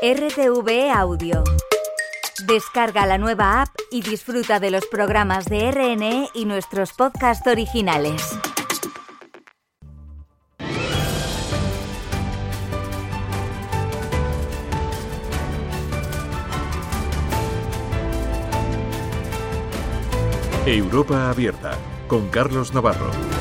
RTV Audio. Descarga la nueva app y disfruta de los programas de RNE y nuestros podcasts originales. Europa Abierta con Carlos Navarro.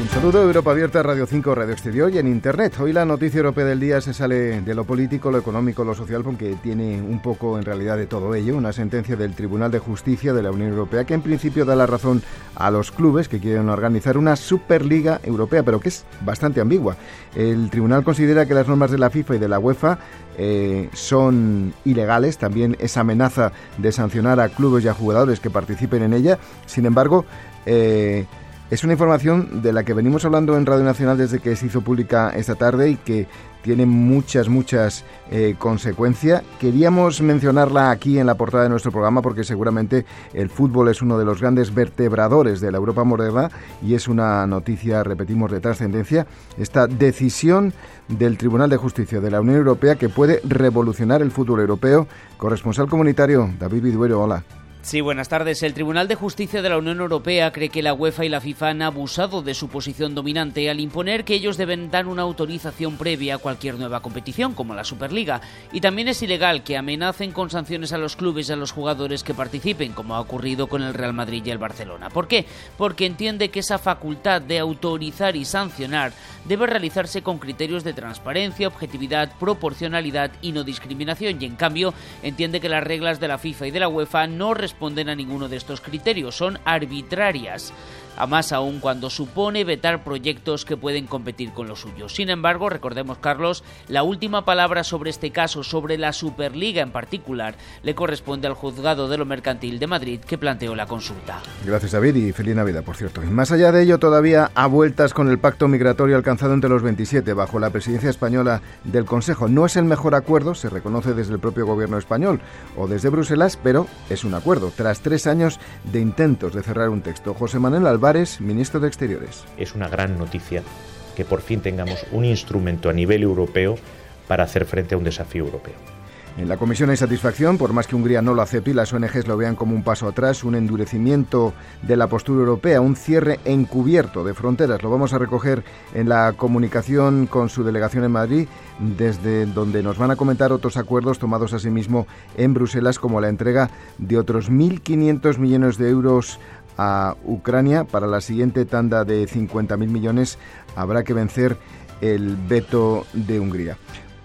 Un saludo Europa Abierta, Radio 5, Radio Exterior y en Internet. Hoy la noticia europea del día se sale de lo político, lo económico, lo social, porque tiene un poco en realidad de todo ello. Una sentencia del Tribunal de Justicia de la Unión Europea que en principio da la razón a los clubes que quieren organizar una Superliga Europea, pero que es bastante ambigua. El tribunal considera que las normas de la FIFA y de la UEFA eh, son ilegales, también esa amenaza de sancionar a clubes y a jugadores que participen en ella. Sin embargo, eh, es una información de la que venimos hablando en Radio Nacional desde que se hizo pública esta tarde y que tiene muchas, muchas eh, consecuencias. Queríamos mencionarla aquí en la portada de nuestro programa porque seguramente el fútbol es uno de los grandes vertebradores de la Europa moderna y es una noticia, repetimos, de trascendencia. Esta decisión del Tribunal de Justicia de la Unión Europea que puede revolucionar el fútbol europeo. Corresponsal comunitario, David Viduero, hola. Sí, buenas tardes. El Tribunal de Justicia de la Unión Europea cree que la UEFA y la FIFA han abusado de su posición dominante al imponer que ellos deben dar una autorización previa a cualquier nueva competición, como la Superliga. Y también es ilegal que amenacen con sanciones a los clubes y a los jugadores que participen, como ha ocurrido con el Real Madrid y el Barcelona. ¿Por qué? Porque entiende que esa facultad de autorizar y sancionar debe realizarse con criterios de transparencia, objetividad, proporcionalidad y no discriminación. Y en cambio, entiende que las reglas de la FIFA y de la UEFA no responden a ninguno de estos criterios, son arbitrarias a más aún cuando supone vetar proyectos que pueden competir con los suyos. Sin embargo, recordemos, Carlos, la última palabra sobre este caso, sobre la Superliga en particular, le corresponde al juzgado de lo mercantil de Madrid que planteó la consulta. Gracias, David, y feliz Navidad, por cierto. Y más allá de ello, todavía a vueltas con el pacto migratorio alcanzado entre los 27 bajo la presidencia española del Consejo. No es el mejor acuerdo, se reconoce desde el propio gobierno español o desde Bruselas, pero es un acuerdo, tras tres años de intentos de cerrar un texto. José Manuel Alba ministro de Exteriores. Es una gran noticia que por fin tengamos un instrumento a nivel europeo para hacer frente a un desafío europeo. En la comisión hay satisfacción, por más que Hungría no lo acepte y las ONGs lo vean como un paso atrás, un endurecimiento de la postura europea, un cierre encubierto de fronteras. Lo vamos a recoger en la comunicación con su delegación en Madrid, desde donde nos van a comentar otros acuerdos tomados asimismo en Bruselas, como la entrega de otros 1.500 millones de euros a Ucrania. Para la siguiente tanda de 50.000 millones habrá que vencer el veto de Hungría.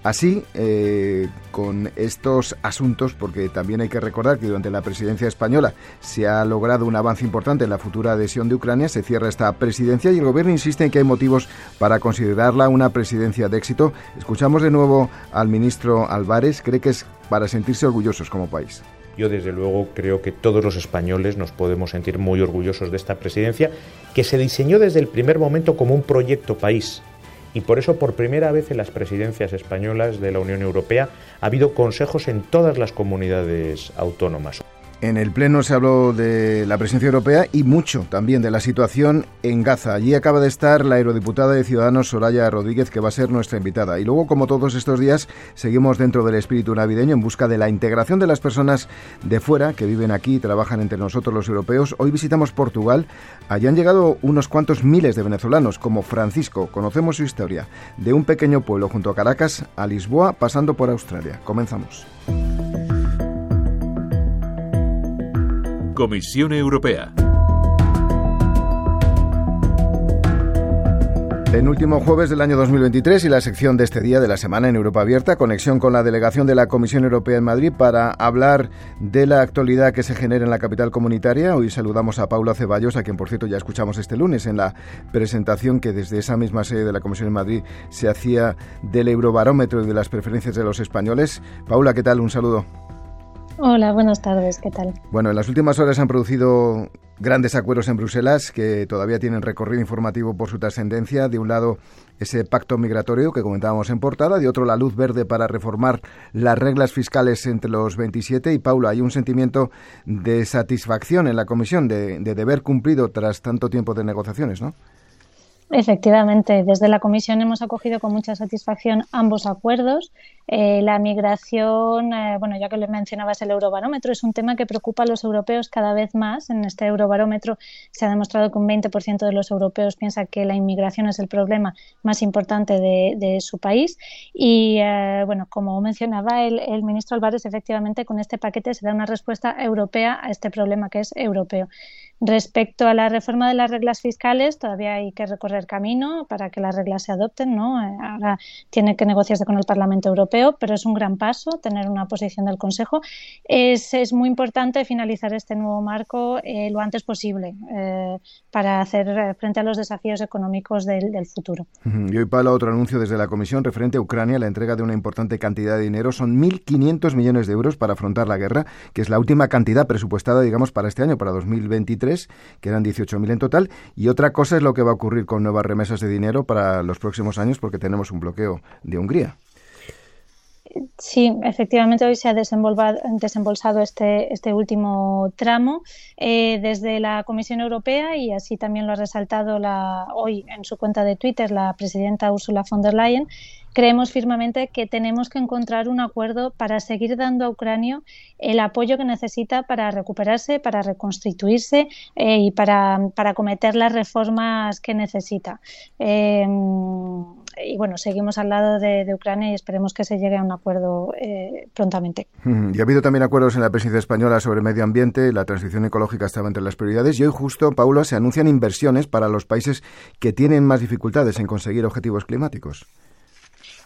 Así, eh, con estos asuntos, porque también hay que recordar que durante la presidencia española se ha logrado un avance importante en la futura adhesión de Ucrania, se cierra esta presidencia y el gobierno insiste en que hay motivos para considerarla una presidencia de éxito. Escuchamos de nuevo al ministro Álvarez, cree que es para sentirse orgullosos como país. Yo desde luego creo que todos los españoles nos podemos sentir muy orgullosos de esta presidencia que se diseñó desde el primer momento como un proyecto país. Y por eso por primera vez en las presidencias españolas de la Unión Europea ha habido consejos en todas las comunidades autónomas. En el Pleno se habló de la presencia europea y mucho también de la situación en Gaza. Allí acaba de estar la eurodiputada de Ciudadanos Soraya Rodríguez, que va a ser nuestra invitada. Y luego, como todos estos días, seguimos dentro del espíritu navideño en busca de la integración de las personas de fuera que viven aquí y trabajan entre nosotros los europeos. Hoy visitamos Portugal. Allí han llegado unos cuantos miles de venezolanos, como Francisco. Conocemos su historia. De un pequeño pueblo junto a Caracas a Lisboa, pasando por Australia. Comenzamos. Comisión Europea. último jueves del año 2023 y la sección de este día de la semana en Europa Abierta, conexión con la delegación de la Comisión Europea en Madrid para hablar de la actualidad que se genera en la capital comunitaria. Hoy saludamos a Paula Ceballos, a quien por cierto ya escuchamos este lunes en la presentación que desde esa misma sede de la Comisión en Madrid se hacía del Eurobarómetro y de las preferencias de los españoles. Paula, ¿qué tal? Un saludo. Hola, buenas tardes, ¿qué tal? Bueno, en las últimas horas han producido grandes acuerdos en Bruselas que todavía tienen recorrido informativo por su trascendencia. De un lado, ese pacto migratorio que comentábamos en portada, de otro, la luz verde para reformar las reglas fiscales entre los 27. Y, Paula, hay un sentimiento de satisfacción en la Comisión, de, de deber cumplido tras tanto tiempo de negociaciones, ¿no? Efectivamente, desde la Comisión hemos acogido con mucha satisfacción ambos acuerdos. Eh, la migración, eh, bueno, ya que le mencionabas el eurobarómetro, es un tema que preocupa a los europeos cada vez más. En este eurobarómetro se ha demostrado que un 20% de los europeos piensa que la inmigración es el problema más importante de, su país. Y, eh, bueno, como mencionaba el, el ministro Álvarez, efectivamente con este paquete se da una respuesta europea a este problema que es europeo. Respecto a la reforma de las reglas fiscales, todavía hay que recorrer camino para que las reglas se adopten. ¿no? Eh, ahora tiene que negociarse con el Parlamento Europeo, pero es un gran paso tener una posición del Consejo. Es, es muy importante finalizar este nuevo marco eh, lo antes posible eh, para hacer frente a los desafíos económicos del, del futuro. Y hoy, para otro anuncio desde la Comisión referente a Ucrania, la entrega de una importante cantidad de dinero. Son 1.500 millones de euros para afrontar la guerra, que es la última cantidad presupuestada, digamos, para este año, para 2023 que eran 18.000 en total. Y otra cosa es lo que va a ocurrir con nuevas remesas de dinero para los próximos años, porque tenemos un bloqueo de Hungría. Sí, efectivamente hoy se ha desembolsado este, este último tramo eh, desde la Comisión Europea y así también lo ha resaltado la, hoy en su cuenta de Twitter la presidenta Ursula von der Leyen creemos firmemente que tenemos que encontrar un acuerdo para seguir dando a Ucrania el apoyo que necesita para recuperarse, para reconstituirse eh, y para, para, cometer las reformas que necesita. Eh, y bueno, seguimos al lado de, Ucrania y esperemos que se llegue a un acuerdo eh, prontamente. Y ha habido también acuerdos en la presidencia española sobre medio ambiente, la transición ecológica estaba entre las prioridades y hoy justo, Paula, se anuncian inversiones para los países que tienen más dificultades en conseguir objetivos climáticos.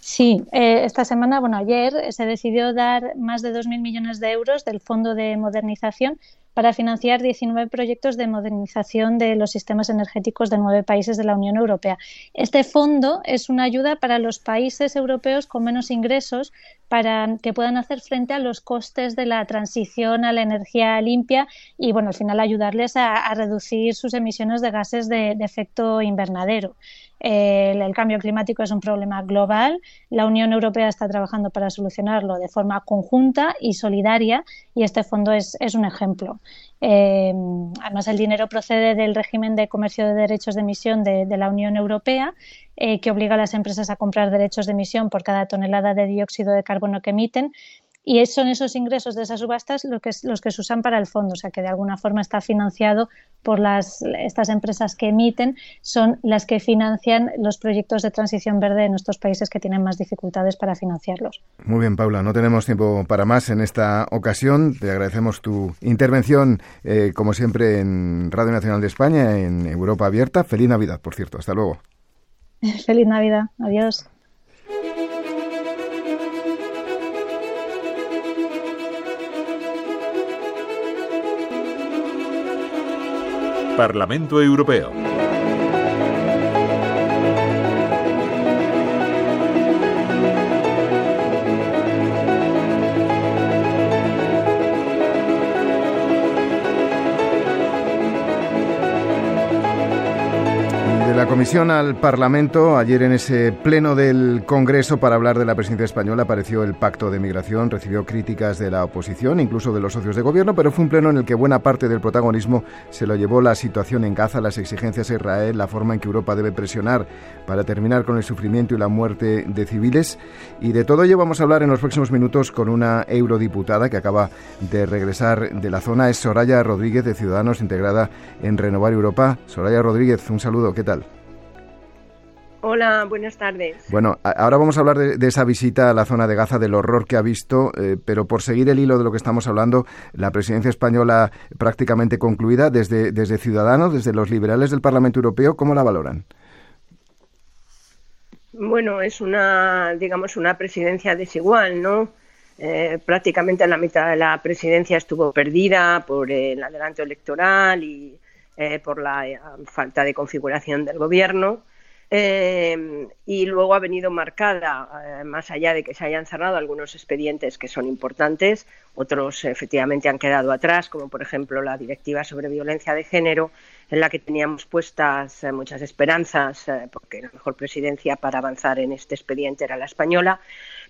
Sí, eh, esta semana, bueno, ayer se decidió dar más de 2.000 millones de euros del Fondo de Modernización para financiar 19 proyectos de modernización de los sistemas energéticos de nueve países de la Unión Europea. Este fondo es una ayuda para los países europeos con menos ingresos para que puedan hacer frente a los costes de la transición a la energía limpia y, bueno, al final ayudarles a, reducir sus emisiones de gases de efecto invernadero el, cambio climático es un problema global. La Unión Europea está trabajando para solucionarlo de forma conjunta y solidaria y este fondo es, un ejemplo. Eh, además, el dinero procede del régimen de comercio de derechos de emisión de, la Unión Europea, eh, que obliga a las empresas a comprar derechos de emisión por cada tonelada de dióxido de carbono que emiten y son esos ingresos de esas subastas los que, los que se usan para el fondo, o sea que de alguna forma está financiado por las, estas empresas que emiten, son las que financian los proyectos de transición verde en estos países que tienen más dificultades para financiarlos. Muy bien, Paula, no tenemos tiempo para más en esta ocasión. Te agradecemos tu intervención, eh, como siempre, en Radio Nacional de España, en Europa Abierta. Feliz Navidad, por cierto. Hasta luego. Feliz Navidad. Adiós. Parlamento Europeo. La Comisión al Parlamento, ayer en ese pleno del Congreso para hablar de la presidencia española apareció el pacto de migración, recibió críticas de la oposición, incluso de los socios de gobierno, pero fue un pleno en el que buena parte del protagonismo se lo llevó la situación en Gaza, las exigencias a Israel, la forma en que Europa debe presionar para terminar con el sufrimiento y la muerte de civiles. Y de todo ello vamos a hablar en los próximos minutos con una eurodiputada que acaba de regresar de la zona, es Soraya Rodríguez de Ciudadanos, integrada en Renovar Europa. Soraya Rodríguez, un saludo, ¿qué tal? Hola, buenas tardes. Bueno, ahora vamos a hablar de, esa visita a la zona de Gaza, del horror que ha visto, eh, pero por seguir el hilo de lo que estamos hablando, la presidencia española prácticamente concluida, desde, desde Ciudadanos, desde los liberales del Parlamento Europeo, ¿cómo la valoran? Bueno, es una, digamos, una presidencia desigual, ¿no? Eh, prácticamente la mitad de la presidencia estuvo perdida por el adelanto electoral y eh, por la falta de configuración del gobierno. Eh, y luego ha venido marcada, eh, más allá de que se hayan cerrado algunos expedientes que son importantes, otros efectivamente han quedado atrás, como por ejemplo la directiva sobre violencia de género, en la que teníamos puestas eh, muchas esperanzas, porque la mejor presidencia para avanzar en este expediente era la española.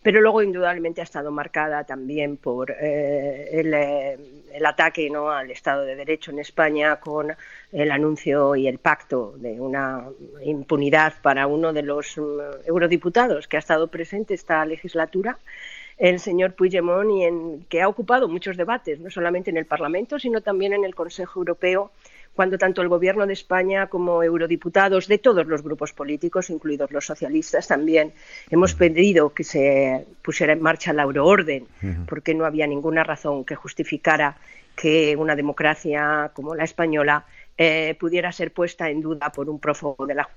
Pero luego indudablemente ha estado marcada también por eh, eh, el, ataque ¿no? al Estado de Derecho en España con el anuncio y el pacto de una impunidad para uno de los mm, eurodiputados que ha estado presente esta legislatura el señor Puigdemont y en, que ha ocupado muchos debates, no solamente en el Parlamento, sino también en el Consejo Europeo cuando tanto el Gobierno de España como eurodiputados de todos los grupos políticos, incluidos los socialistas, también hemos pedido que se pusiera en marcha la euroorden, porque no había ninguna razón que justificara que una democracia como la española eh, pudiera ser puesta en duda por un prófugo de la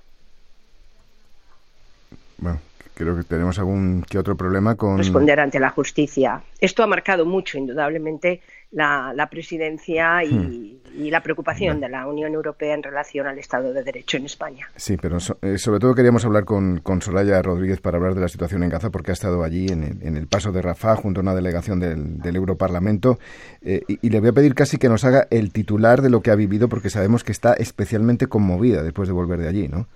bueno, creo que tenemos algún que otro problema con responder ante la justicia. Esto ha marcado mucho, indudablemente, la, presidencia hmm. y, la preocupación de la Unión Europea en relación al Estado de Derecho en España. Sí, pero eh, sobre todo queríamos hablar con, con, Soraya Rodríguez para hablar de la situación en Gaza, porque ha estado allí en el, paso de Rafah junto a una delegación del, Europarlamento. Eh, y, le voy a pedir casi que nos haga el titular de lo que ha vivido, porque sabemos que está especialmente conmovida después de volver de allí, ¿no?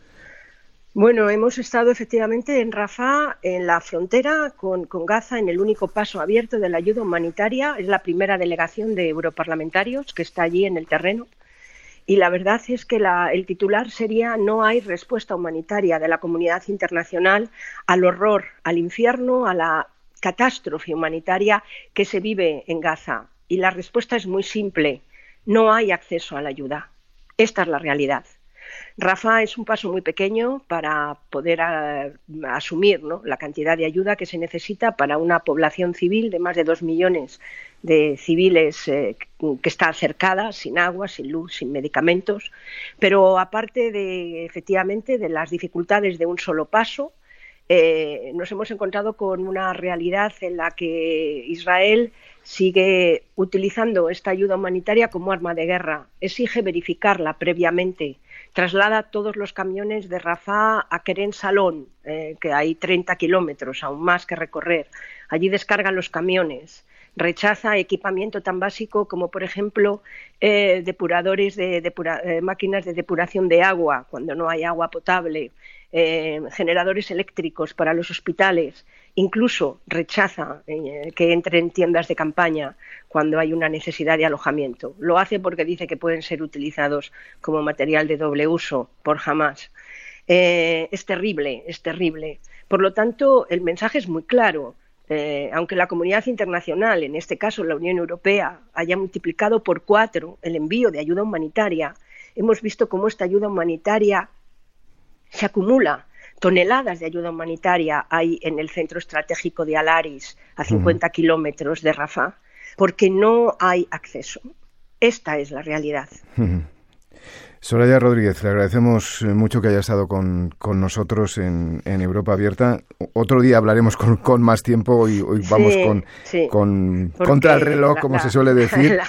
Bueno, hemos estado efectivamente en Rafah, en la frontera con, Gaza, en el único paso abierto de la ayuda humanitaria. Es la primera delegación de europarlamentarios que está allí en el terreno. Y la verdad es que el titular sería no hay respuesta humanitaria de la comunidad internacional al horror, al infierno, a la catástrofe humanitaria que se vive en Gaza. Y la respuesta es muy simple. No hay acceso a la ayuda. Esta es la realidad. Rafa es un paso muy pequeño para poder ah, asumir la cantidad de ayuda que se necesita para una población civil de más de dos millones de civiles eh, que está cercada, sin agua, sin luz, sin medicamentos. Pero aparte de, efectivamente, de las dificultades de un solo paso, eh, nos hemos encontrado con una realidad en la que Israel sigue utilizando esta ayuda humanitaria como arma de guerra. Exige verificarla previamente traslada todos los camiones de Rafah a Keren Salón, eh, que hay 30 kilómetros, aún más que recorrer. Allí descarga los camiones. Rechaza equipamiento tan básico como, por ejemplo, eh, depuradores de eh, máquinas de depuración de agua cuando no hay agua potable, generadores eléctricos para los hospitales Incluso rechaza eh, que entre en tiendas de campaña cuando hay una necesidad de alojamiento. Lo hace porque dice que pueden ser utilizados como material de doble uso por jamás. Eh, es terrible, es terrible. Por lo tanto, el mensaje es muy claro. Eh, aunque la comunidad internacional, en este caso la Unión Europea, haya multiplicado por cuatro el envío de ayuda humanitaria, hemos visto cómo esta ayuda humanitaria se acumula toneladas de ayuda humanitaria hay en el centro estratégico de Alaris, a 50 kilómetros de Rafah, porque no hay acceso. Esta es la realidad. Soraya Rodríguez, le agradecemos eh, mucho que haya estado con, con nosotros en, en, Europa Abierta. Otro día hablaremos con, con más tiempo y hoy vamos con, con contra el reloj, como se suele decir.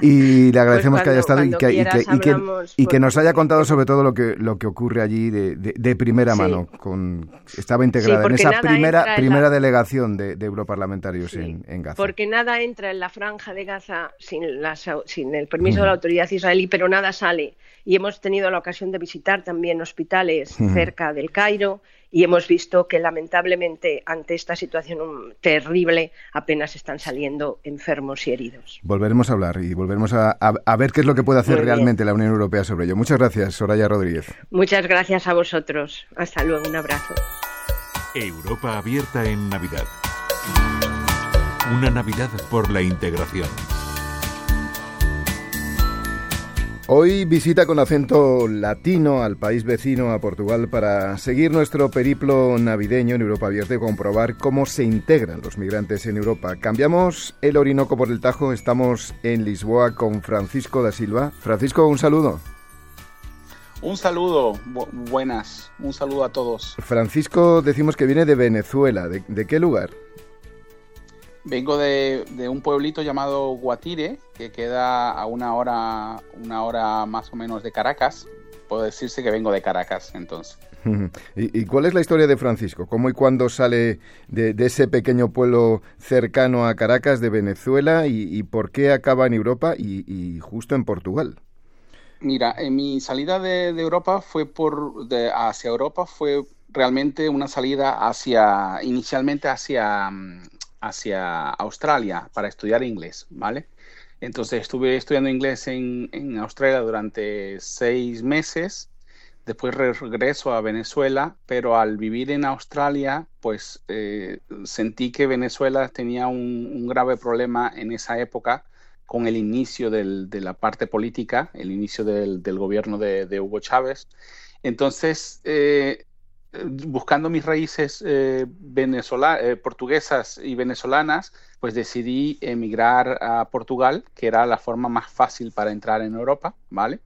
y le agradecemos pues que haya estado y que, y que, y que, y que, nos haya contado sobre todo lo que, lo que ocurre allí de, de, primera mano. Con, estaba integrada en esa primera, primera delegación de, europarlamentarios en, en, Gaza. Porque nada entra en la franja de Gaza sin, la, sin el permiso de la autoridad israelí, pero nada sale y hemos tenido la ocasión de visitar también hospitales cerca del Cairo y hemos visto que lamentablemente ante esta situación terrible apenas están saliendo enfermos y heridos. Volveremos a hablar y volveremos a, ver qué es lo que puede hacer realmente la Unión Europea sobre ello. Muchas gracias, Soraya Rodríguez. Muchas gracias a vosotros. Hasta luego, un abrazo. Europa abierta en Navidad. Una Navidad por la integración. Hoy visita con acento latino al país vecino, a Portugal, para seguir nuestro periplo navideño en Europa Abierta y comprobar cómo se integran los migrantes en Europa. Cambiamos el Orinoco por el Tajo, estamos en Lisboa con Francisco da Silva. Francisco, un saludo. Un saludo, buenas, un saludo a todos. Francisco, decimos que viene de Venezuela, ¿de, qué lugar? Vengo de, un pueblito llamado Guatire, que queda a una hora, una hora más o menos de Caracas. Puedo decirse que vengo de Caracas, entonces. ¿Y, cuál es la historia de Francisco? ¿Cómo y cuándo sale de, ese pequeño pueblo cercano a Caracas, de Venezuela, y, por qué acaba en Europa y, justo en Portugal? Mira, en mi salida de, Europa fue por de, hacia Europa fue realmente una salida hacia inicialmente hacia hacia Australia para estudiar inglés, ¿vale? Entonces estuve estudiando inglés en, en Australia durante seis meses Después regreso a Venezuela, pero al vivir en Australia, pues eh, sentí que Venezuela tenía un, grave problema en esa época con el inicio de la parte política, el inicio del, gobierno de, Hugo Chávez. Entonces, eh, buscando mis raíces eh, portuguesas y venezolanas, pues decidí emigrar a Portugal, que era la forma más fácil para entrar en Europa, ¿vale?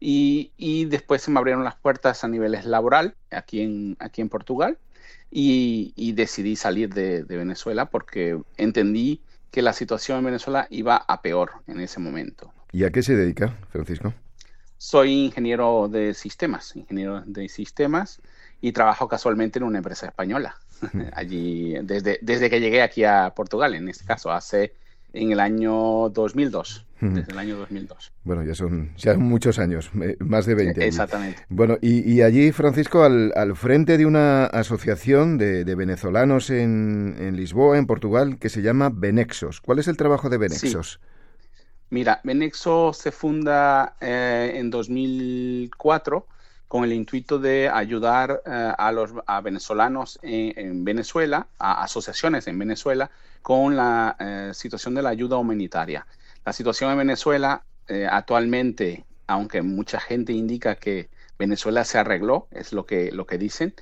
Y, después se me abrieron las puertas a niveles laboral aquí en, aquí en Portugal y, decidí salir de, Venezuela porque entendí que la situación en Venezuela iba a peor en ese momento. ¿Y a qué se dedica, Francisco? Soy ingeniero de sistemas, ingeniero de sistemas y trabajo casualmente en una empresa española. Allí, desde, desde que llegué aquí a Portugal, en este caso, hace en el año 2002. Desde el año 2002. Bueno, ya son, ya muchos años, más de 20 años. Exactamente. Bueno, y, allí, Francisco, al, al, frente de una asociación de, venezolanos en, Lisboa, en Portugal, que se llama Benexos. ¿Cuál es el trabajo de Benexos? Mira, Benexos se funda eh, en 2004 con el intuito de ayudar eh, a los venezolanos en, Venezuela, a asociaciones en Venezuela, con la eh, situación de la ayuda humanitaria. La situación en Venezuela eh, actualmente, aunque mucha gente indica que Venezuela se arregló, es lo que, lo que dicen,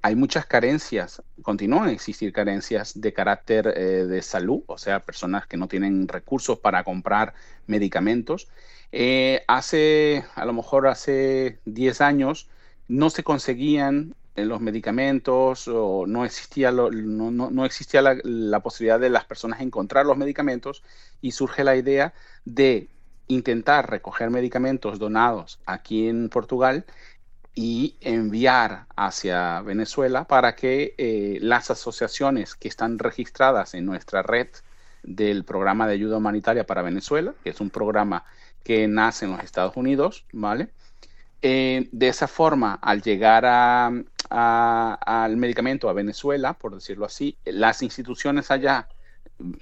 hay muchas carencias, continúan a existir carencias de carácter de salud, o sea, personas que no tienen recursos para comprar medicamentos eh, hace, a lo mejor hace 10 años, no se conseguían eh, los medicamentos o no existía, no, existía la, posibilidad de las personas encontrar los medicamentos y surge la idea de intentar recoger medicamentos donados aquí en Portugal y enviar hacia Venezuela para que eh, las asociaciones que están registradas en nuestra red del programa de ayuda humanitaria para Venezuela, que es un programa que nace en los Estados Unidos, ¿vale? Eh, de esa forma, al llegar al medicamento a Venezuela, por decirlo así, las instituciones allá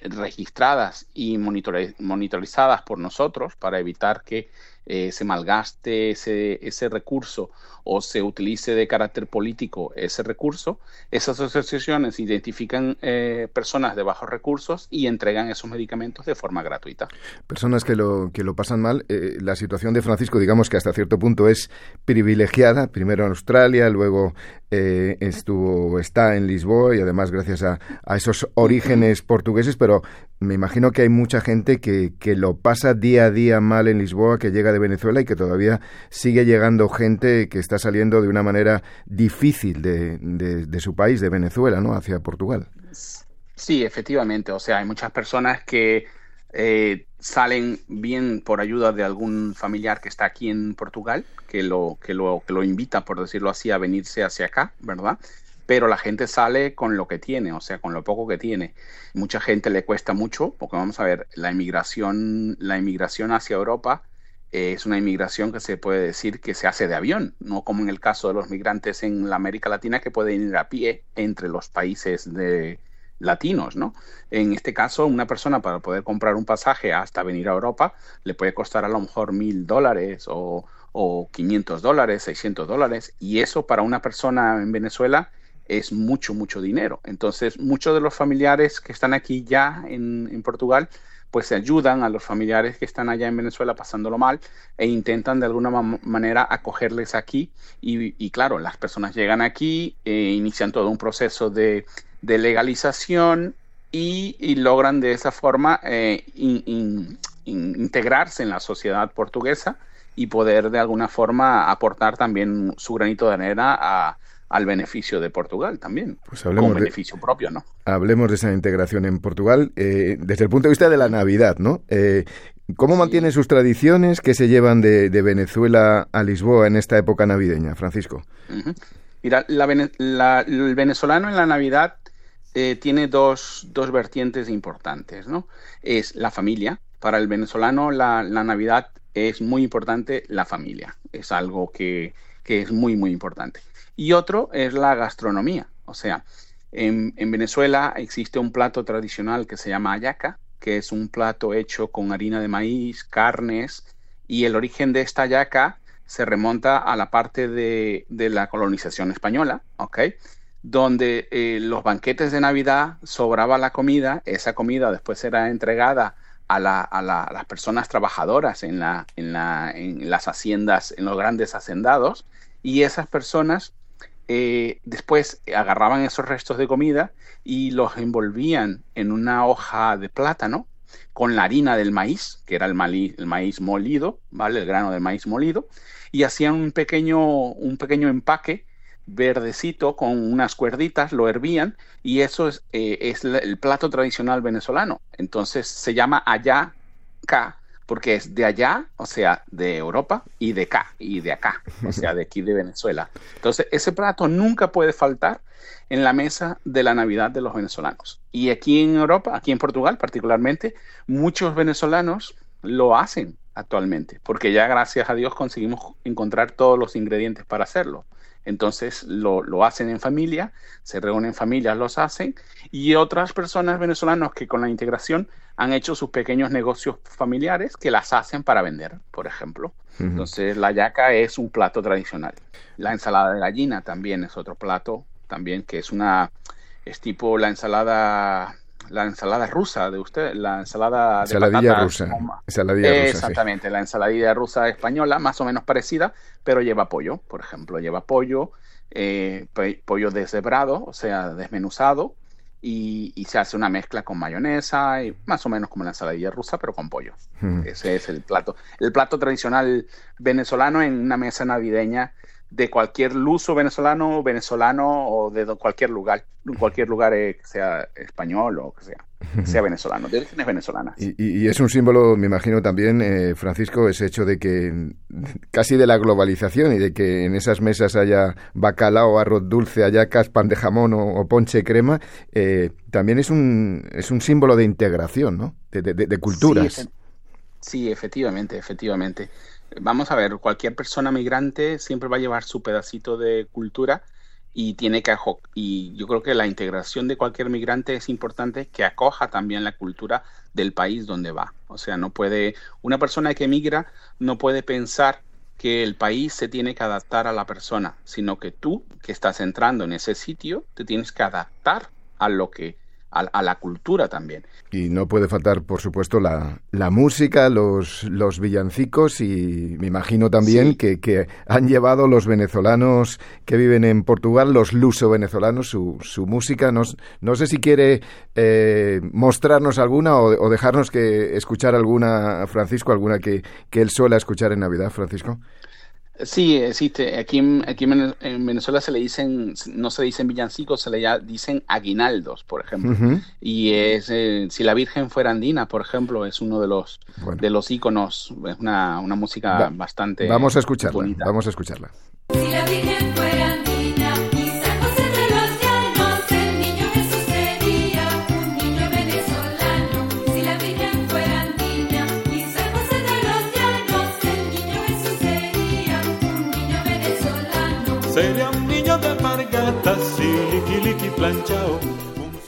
registradas y monitorizadas por nosotros para evitar que eh, se malgaste ese, ese recurso o se utilice de carácter político ese recurso, esas asociaciones identifican eh, personas de bajos recursos y entregan esos medicamentos de forma gratuita. Personas que lo, que lo pasan mal. Eh, la situación de Francisco, digamos que hasta cierto punto es privilegiada, primero en Australia, luego estuvo, está en Lisboa y además gracias a, a, esos orígenes portugueses, pero me imagino que hay mucha gente que, que lo pasa día a día mal en Lisboa, que llega de Venezuela y que todavía sigue llegando gente que está saliendo de una manera difícil de, de, su país, de Venezuela, ¿no? Hacia Portugal. Sí, efectivamente. O sea, hay muchas personas que eh, salen bien por ayuda de algún familiar que está aquí en Portugal, que lo, que lo, que lo invita, por decirlo así, a venirse hacia acá, ¿verdad? Pero la gente sale con lo que tiene, o sea, con lo poco que tiene. Mucha gente le cuesta mucho, porque vamos a ver, la inmigración, la inmigración hacia Europa es una inmigración que se puede decir que se hace de avión, no como en el caso de los migrantes en la América Latina que pueden ir a pie entre los países de latinos, ¿no? En este caso, una persona para poder comprar un pasaje hasta venir a Europa le puede costar a lo mejor mil dólares o, o 500 dólares, 600 dólares, y eso para una persona en Venezuela es mucho, mucho dinero. Entonces, muchos de los familiares que están aquí ya en, en Portugal pues se ayudan a los familiares que están allá en Venezuela pasándolo mal e intentan de alguna manera acogerles aquí. Y, claro, las personas llegan aquí, e inician todo un proceso de, legalización y, logran de esa forma eh, integrarse en la sociedad portuguesa y poder de alguna forma aportar también su granito de arena a, al beneficio de Portugal también, pues hablemos con beneficio propio, ¿no? Hablemos de esa integración en Portugal eh, desde el punto de vista de la Navidad, ¿no? Eh, ¿Cómo mantienen sus tradiciones que se llevan de, Venezuela a Lisboa en esta época navideña, Francisco? Mira, el venezolano en la Navidad eh, tiene dos, dos vertientes importantes, ¿no? Es la familia. Para el venezolano la, la Navidad es muy importante la familia. Es algo que, que es muy, muy importante. Y otro es la gastronomía. O sea, en, en, Venezuela existe un plato tradicional que se llama ayaca, que es un plato hecho con harina de maíz, carnes, y el origen de esta ayaca se remonta a la parte de, de la colonización española, ¿ok? Donde eh, los banquetes de Navidad sobraba la comida, esa comida después era entregada a, la, a, la, a las personas trabajadoras en, la, en, en las haciendas, en los grandes hacendados, y esas personas eh, después agarraban esos restos de comida y los envolvían en una hoja de plátano con la harina del maíz, que era el, maíz, el maíz molido, ¿vale? El grano de maíz molido, y hacían un pequeño, un pequeño empaque verdecito con unas cuerditas, lo hervían y eso es, eh, el plato tradicional venezolano. Entonces se llama allá, acá, porque es de allá, o sea, de Europa, y de acá, y de acá, o sea, de aquí de Venezuela. Entonces, ese plato nunca puede faltar en la mesa de la Navidad de los venezolanos. Y aquí en Europa, aquí en Portugal particularmente, muchos venezolanos lo hacen actualmente, porque ya gracias a Dios conseguimos encontrar todos los ingredientes para hacerlo. Entonces lo, lo, hacen en familia, se reúnen familias, los hacen, y otras personas venezolanas que con la integración han hecho sus pequeños negocios familiares que las hacen para vender, por ejemplo. Uh -huh. Entonces la yaca es un plato tradicional. La ensalada de gallina también es otro plato, también que es una, es tipo la ensalada la ensalada rusa de usted, la ensalada de rusa. como- Ensaladilla rusa, sí. Exactamente, la ensaladilla rusa española, más o menos parecida, pero lleva pollo, por ejemplo, lleva pollo, eh, pollo deshebrado, o sea, desmenuzado, y, y se hace una mezcla con mayonesa, y más o menos como la ensaladilla rusa, pero con pollo. Mm. Ese es el plato, el plato tradicional venezolano en una mesa navideña de cualquier luso venezolano, venezolano o de cualquier lugar, cualquier lugar eh, que sea español o que sea, que sea venezolano, de orígenes venezolanas. Y, y- y es un símbolo, me imagino también, eh, Francisco, ese hecho de que casi de la globalización y de que en esas mesas haya bacalao, arroz dulce, hallacas, pan de jamón o, o ponche crema, eh, también es un, es un símbolo de integración, ¿no? De, de- de- de culturas. Sí, efe- sí, efectivamente, efectivamente. Vamos a ver, cualquier persona migrante siempre va a llevar su pedacito de cultura y tiene que y yo creo que la integración de cualquier migrante es importante que acoja también la cultura del país donde va. O sea, no puede una persona que migra no puede pensar que el país se tiene que adaptar a la persona, sino que tú que estás entrando en ese sitio te tienes que adaptar a lo que a, a la cultura también. Y no puede faltar, por supuesto, la, la música, los, los villancicos y me imagino también Sí. que, que han llevado los venezolanos que viven en Portugal, los luso-venezolanos, su, su música. No, no sé si quiere eh, mostrarnos alguna o, o dejarnos que escuchar alguna, Francisco, alguna que, que él suele escuchar en Navidad, Francisco. Sí, existe. Aquí, en, aquí en Vene- en Venezuela se le dicen, no se dicen villancicos, se le ya- dicen aguinaldos, por ejemplo. Y es, eh, si la Virgen fuera andina, por ejemplo, es uno de los, Bueno. de los íconos, es una, una música Va- bastante Vamos a escucharla, bonita. vamos a escucharla. Si la Virgen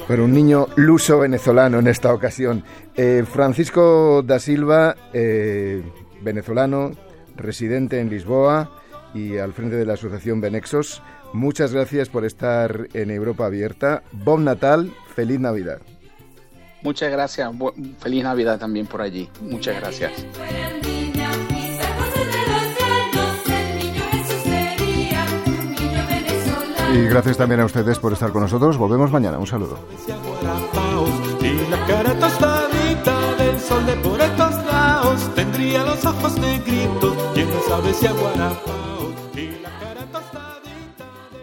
Pero un niño luso venezolano en esta ocasión. Eh, Francisco da Silva, eh, venezolano, residente en Lisboa y al frente de la asociación Benexos. Muchas gracias por estar en Europa Abierta. Bon Natal, feliz Navidad. Muchas gracias. Bu- Feliz Navidad también por allí. Muchas gracias. Y gracias también a ustedes por estar con nosotros. Volvemos mañana. Un saludo.